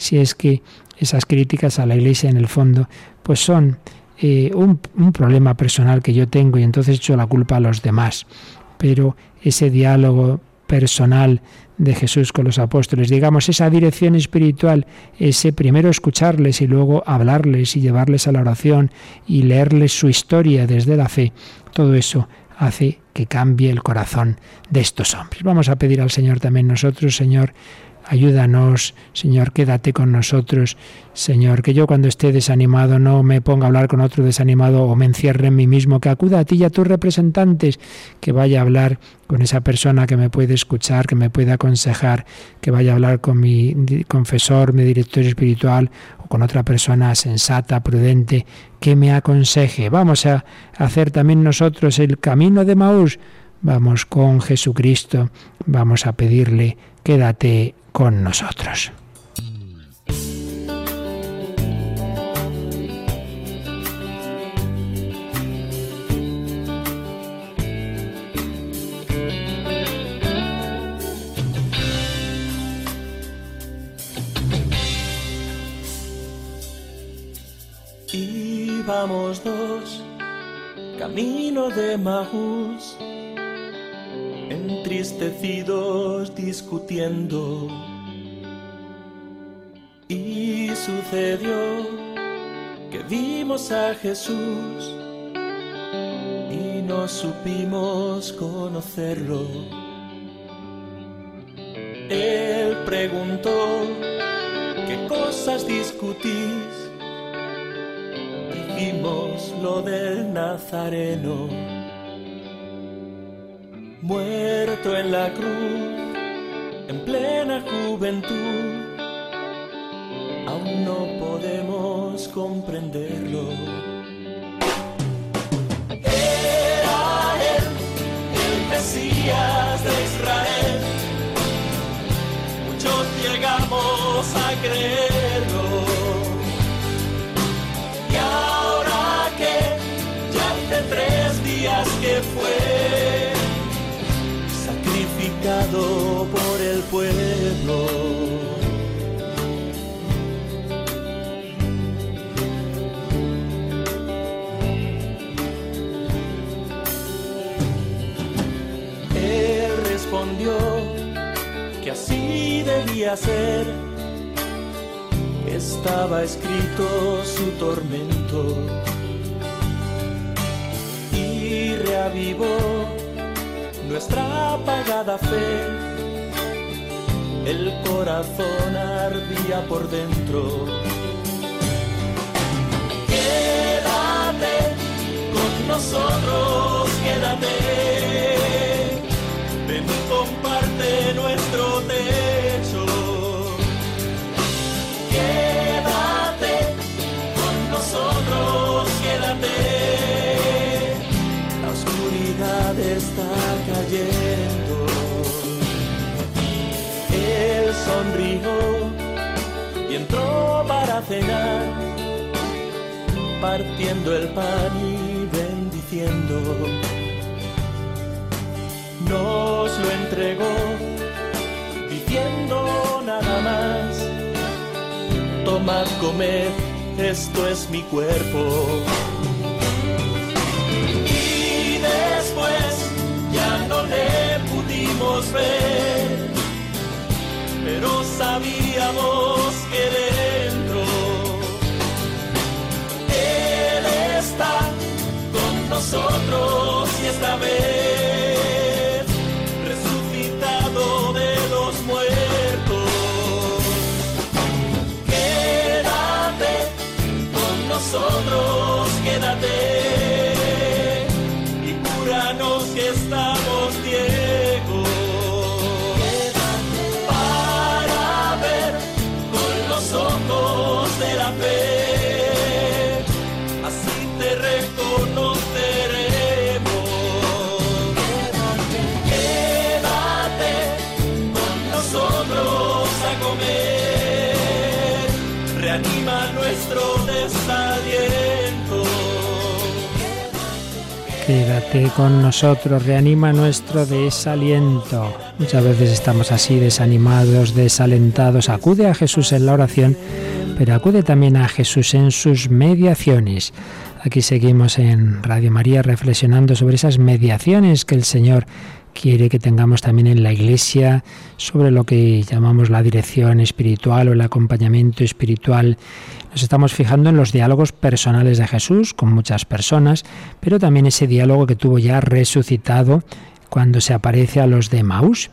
Si es que esas críticas a la Iglesia en el fondo pues son eh, un, un problema personal que yo tengo y entonces echo la culpa a los demás. Pero ese diálogo personal de Jesús con los apóstoles, digamos, esa dirección espiritual, ese primero escucharles y luego hablarles y llevarles a la oración y leerles su historia desde la fe, todo eso hace que cambie el corazón de estos hombres. Vamos a pedir al Señor también nosotros, Señor, Ayúdanos, Señor, quédate con nosotros. Señor, que yo cuando esté desanimado no me ponga a hablar con otro desanimado o me encierre en mí mismo, que acuda a ti y a tus representantes, que vaya a hablar con esa persona que me puede escuchar, que me puede aconsejar, que vaya a hablar con mi confesor, mi director espiritual o con otra persona sensata, prudente, que me aconseje. Vamos a hacer también nosotros el camino de Maús. Vamos con Jesucristo, vamos a pedirle, quédate con nosotros. Íbamos dos, camino de Maús entristecidos discutiendo. Y sucedió que vimos a Jesús y no supimos conocerlo. Él preguntó qué cosas discutían cutis dijimos lo del Nazareno, muerto en la cruz, en plena juventud, aún no podemos comprenderlo. Ser estaba escrito su tormento y reavivó nuestra apagada fe. El corazón ardía por dentro. Quédate con nosotros, quédate. Ven comparte nuestro techo. Cayendo. Él sonrió y entró para cenar, partiendo el pan y bendiciendo. Nos lo entregó, diciendo nada más tomad, comed, esto es mi cuerpo. Pero sabíamos que dentro Él está con nosotros Quédate con nosotros, reanima nuestro desaliento. Muchas veces estamos así desanimados, desalentados. Acude a Jesús en la oración, pero acude también a Jesús en sus mediaciones. Aquí seguimos en Radio María reflexionando sobre esas mediaciones que el Señor quiere que tengamos también en la Iglesia, sobre lo que llamamos la dirección espiritual o el acompañamiento espiritual. Nos estamos fijando en los diálogos personales de Jesús con muchas personas, pero también ese diálogo que tuvo ya resucitado cuando se aparece a los de Maús.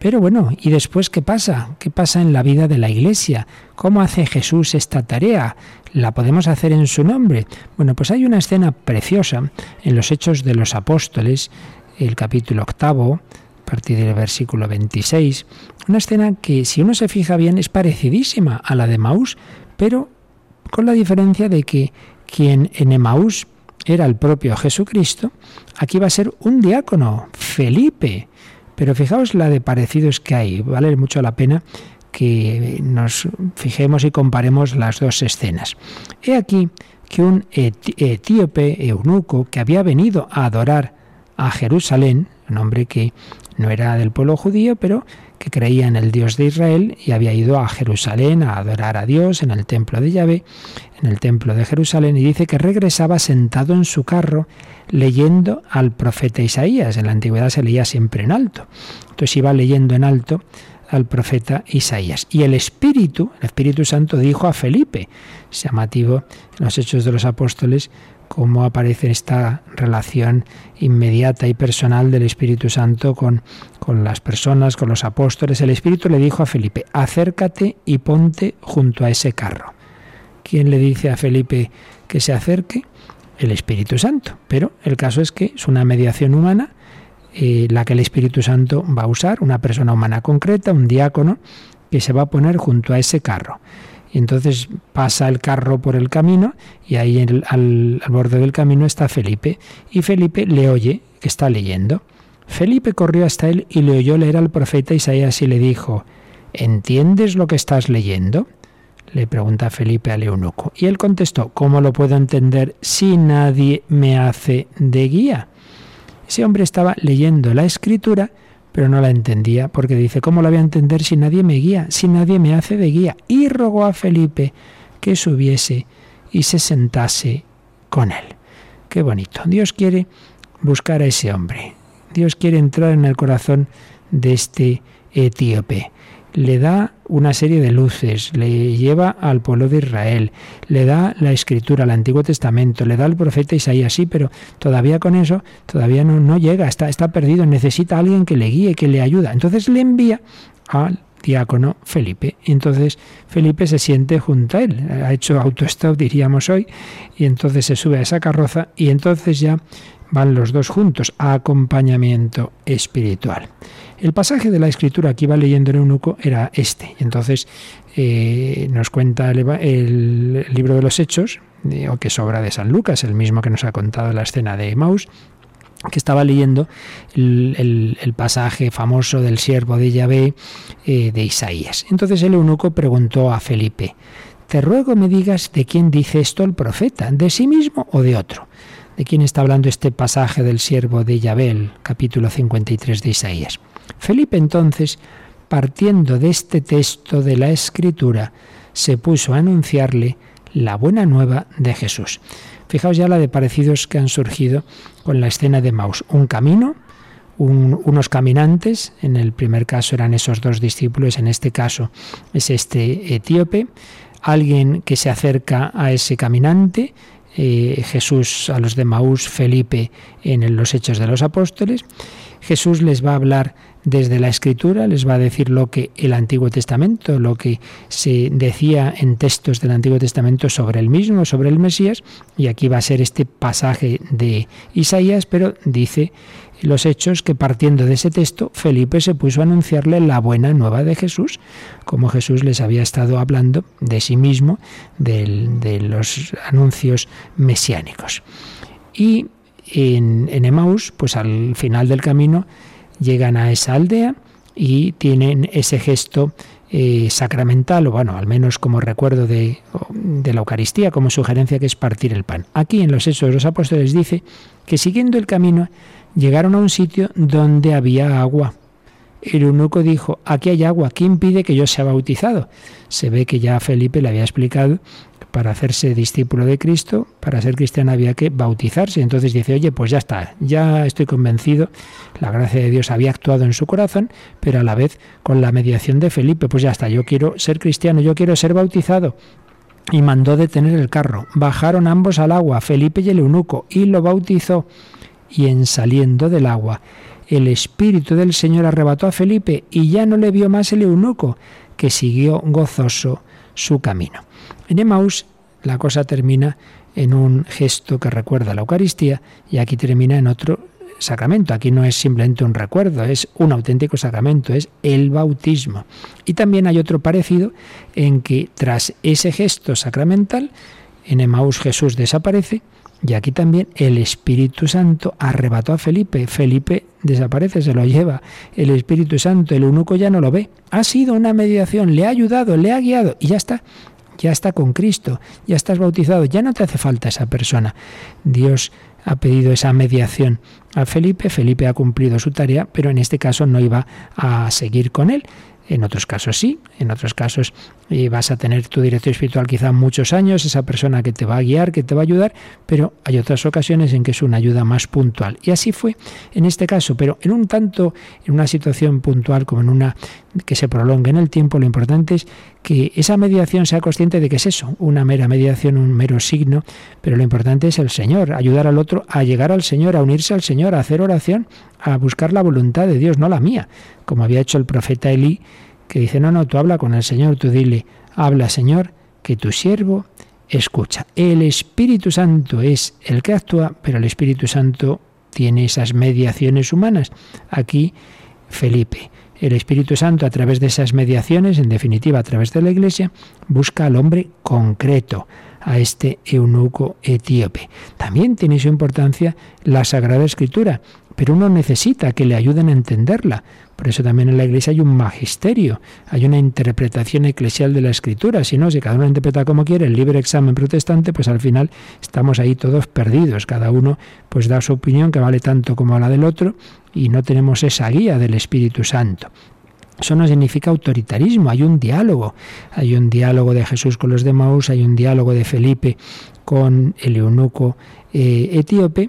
Pero bueno, ¿y después qué pasa? ¿Qué pasa en la vida de la Iglesia? ¿Cómo hace Jesús esta tarea? ¿La podemos hacer en su nombre? Bueno, pues hay una escena preciosa en los Hechos de los Apóstoles, el capítulo octavo, a partir del versículo 26, una escena que si uno se fija bien es parecidísima a la de Maús, pero con la diferencia de que quien en Emaús era el propio Jesucristo, aquí va a ser un diácono, Felipe. Pero fijaos la de parecidos que hay, vale mucho la pena que nos fijemos y comparemos las dos escenas. He aquí que un etíope eunuco que había venido a adorar a Jerusalén, un hombre que no era del pueblo judío, pero que creía en el Dios de Israel y había ido a Jerusalén a adorar a Dios en el templo de Yahvé, en el templo de Jerusalén, y dice que regresaba sentado en su carro leyendo al profeta Isaías. En la antigüedad se leía siempre en alto. Entonces iba leyendo en alto al profeta Isaías. Y el Espíritu, el Espíritu Santo dijo a Felipe, es llamativo en los Hechos de los Apóstoles, cómo aparece esta relación inmediata y personal del Espíritu Santo con, con las personas, con los apóstoles. El Espíritu le dijo a Felipe, acércate y ponte junto a ese carro. ¿quién le dice a Felipe que se acerque? El Espíritu Santo. Pero el caso es que es una mediación humana eh, la que el Espíritu Santo va a usar, una persona humana concreta, un diácono, que se va a poner junto a ese carro. Y entonces pasa el carro por el camino y ahí al, al borde del camino está Felipe. Y Felipe le oye que está leyendo. Felipe corrió hasta él y le oyó leer al profeta Isaías y le dijo, ¿Entiendes lo que estás leyendo? Le pregunta Felipe al eunuco. Y él contestó, ¿cómo lo puedo entender si nadie me hace de guía? Ese hombre estaba leyendo la escritura, pero no la entendía, porque dice, ¿cómo la voy a entender si nadie me guía, si nadie me hace de guía? Y rogó a Felipe que subiese y se sentase con él. Qué bonito. Dios quiere buscar a ese hombre. Dios quiere entrar en el corazón de este etíope le da una serie de luces, le lleva al pueblo de Israel, le da la escritura, el Antiguo Testamento, le da al profeta Isaías, pero todavía con eso, todavía no, no llega, está, está perdido, necesita a alguien que le guíe, que le ayuda. Entonces le envía al diácono Felipe. Entonces Felipe se siente junto a él, ha hecho autostop, diríamos hoy, y entonces se sube a esa carroza y entonces ya van los dos juntos acompañamiento espiritual. El pasaje de la escritura que iba leyendo el eunuco era este. Entonces eh, nos cuenta el, libro de los Hechos, o que es obra de San Lucas, el mismo que nos ha contado la escena de Maus, que estaba leyendo el, pasaje famoso del siervo de Yahvé eh, de Isaías. Entonces el eunuco preguntó a Felipe, te ruego me digas de quién dice esto el profeta, de sí mismo o de otro. ¿De quién está hablando este pasaje del siervo de Yahvé, capítulo 53 de Isaías? Felipe entonces, partiendo de este texto de la Escritura, se puso a anunciarle la buena nueva de Jesús. Fijaos ya la de parecidos que han surgido con la escena de Maus. Un camino, unos caminantes, en el primer caso eran esos dos discípulos, en este caso es este etíope, alguien que se acerca a ese caminante, eh, Jesús a los de Maús, Felipe en los Hechos de los Apóstoles, Jesús les va a hablar desde la escritura, les va a decir lo que el Antiguo Testamento, lo que se decía en textos del Antiguo Testamento sobre el mismo, sobre el Mesías, y aquí va a ser este pasaje de Isaías, pero dice los hechos que partiendo de ese texto, Felipe se puso a anunciarle la buena nueva de Jesús, como Jesús les había estado hablando de sí mismo, de los anuncios mesiánicos. Y en, en Emaús, pues al final del camino, llegan a esa aldea y tienen ese gesto eh, sacramental, o bueno, al menos como recuerdo de, de, la Eucaristía, como sugerencia que es partir el pan. Aquí en los Hechos de los Apóstoles dice que siguiendo el camino llegaron a un sitio donde había agua. El eunuco dijo, aquí hay agua, ¿quién impide que yo sea bautizado? Se ve que ya Felipe le había explicado para hacerse discípulo de Cristo, para ser cristiano había que bautizarse. Entonces dice, oye, pues ya está, ya estoy convencido, la gracia de Dios había actuado en su corazón, pero a la vez con la mediación de Felipe, pues ya está, yo quiero ser cristiano, yo quiero ser bautizado. Y mandó detener el carro. Bajaron ambos al agua, Felipe y el eunuco, y lo bautizó. Y en saliendo del agua, el Espíritu del Señor arrebató a Felipe y ya no le vio más el eunuco, que siguió gozoso su camino. En Emmaus la cosa termina en un gesto que recuerda la Eucaristía y aquí termina en otro sacramento. Aquí no es simplemente un recuerdo, es un auténtico sacramento, es el bautismo. Y también hay otro parecido en que tras ese gesto sacramental, en Emmaus Jesús desaparece y aquí también el Espíritu Santo arrebató a Felipe. Felipe desaparece, se lo lleva. El Espíritu Santo, el eunuco ya no lo ve. Ha sido una mediación, le ha ayudado, le ha guiado y ya está ya está con Cristo, ya estás bautizado, ya no te hace falta esa persona. Dios ha pedido esa mediación a Felipe, Felipe ha cumplido su tarea, pero en este caso no iba a seguir con él. En otros casos sí, en otros casos eh, vas a tener tu director espiritual quizá muchos años, esa persona que te va a guiar, que te va a ayudar, pero hay otras ocasiones en que es una ayuda más puntual. Y así fue en este caso, pero en un tanto, en una situación puntual como en una que se prolongue en el tiempo, lo importante es que esa mediación sea consciente de que es eso, una mera mediación, un mero signo, pero lo importante es el Señor, ayudar al otro a llegar al Señor, a unirse al Señor, a hacer oración, a buscar la voluntad de Dios, no la mía, como había hecho el profeta Elí, que dice, no, no, tú habla con el Señor, tú dile, habla Señor, que tu siervo escucha. El Espíritu Santo es el que actúa, pero el Espíritu Santo tiene esas mediaciones humanas. Aquí, Felipe. El Espíritu Santo, a través de esas mediaciones, en definitiva a través de la Iglesia, busca al hombre concreto, a este eunuco etíope. También tiene su importancia la Sagrada Escritura, pero uno necesita que le ayuden a entenderla. Por eso también en la Iglesia hay un magisterio, hay una interpretación eclesial de la Escritura. Si no, si cada uno interpreta como quiere, el libre examen protestante, pues al final estamos ahí todos perdidos. Cada uno pues da su opinión que vale tanto como la del otro y no tenemos esa guía del Espíritu Santo. Eso no significa autoritarismo, hay un diálogo. Hay un diálogo de Jesús con los de Maús, hay un diálogo de Felipe con el eunuco eh, etíope,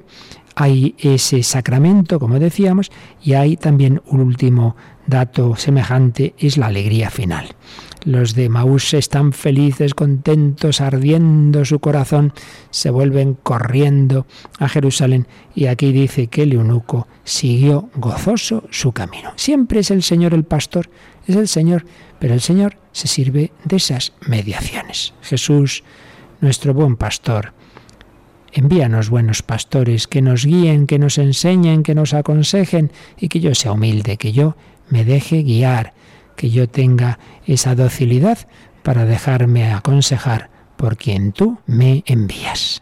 hay ese sacramento, como decíamos, y hay también un último dato semejante, es la alegría final. Los de Maús están felices, contentos, ardiendo su corazón, se vuelven corriendo a Jerusalén y aquí dice que el eunuco siguió gozoso su camino. Siempre es el Señor el pastor, es el Señor, pero el Señor se sirve de esas mediaciones. Jesús, nuestro buen pastor, envíanos buenos pastores que nos guíen, que nos enseñen, que nos aconsejen y que yo sea humilde, que yo me deje guiar que yo tenga esa docilidad para dejarme aconsejar por quien tú me envías.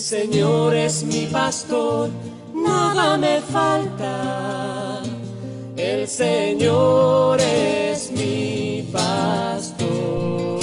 El Señor es mi pastor, nada me falta. El Señor es mi pastor.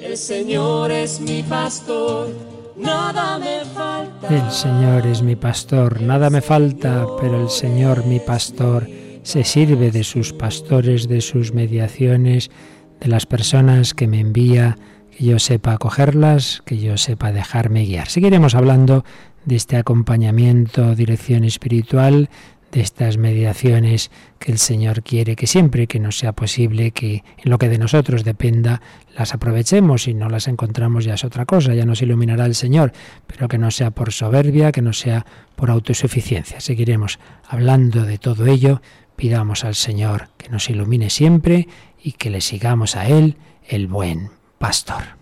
El Señor es mi pastor. Nada me falta. El Señor es mi pastor, nada me falta, pero el Señor mi pastor se sirve de sus pastores, de sus mediaciones, de las personas que me envía, que yo sepa acogerlas, que yo sepa dejarme guiar. Seguiremos hablando de este acompañamiento, dirección espiritual, de estas mediaciones que el Señor quiere que siempre que nos sea posible, que en lo que de nosotros dependa, las aprovechemos y no las encontramos ya es otra cosa, ya nos iluminará el Señor, pero que no sea por soberbia, que no sea por autosuficiencia. Seguiremos hablando de todo ello, pidamos al Señor que nos ilumine siempre y que le sigamos a Él, el buen pastor.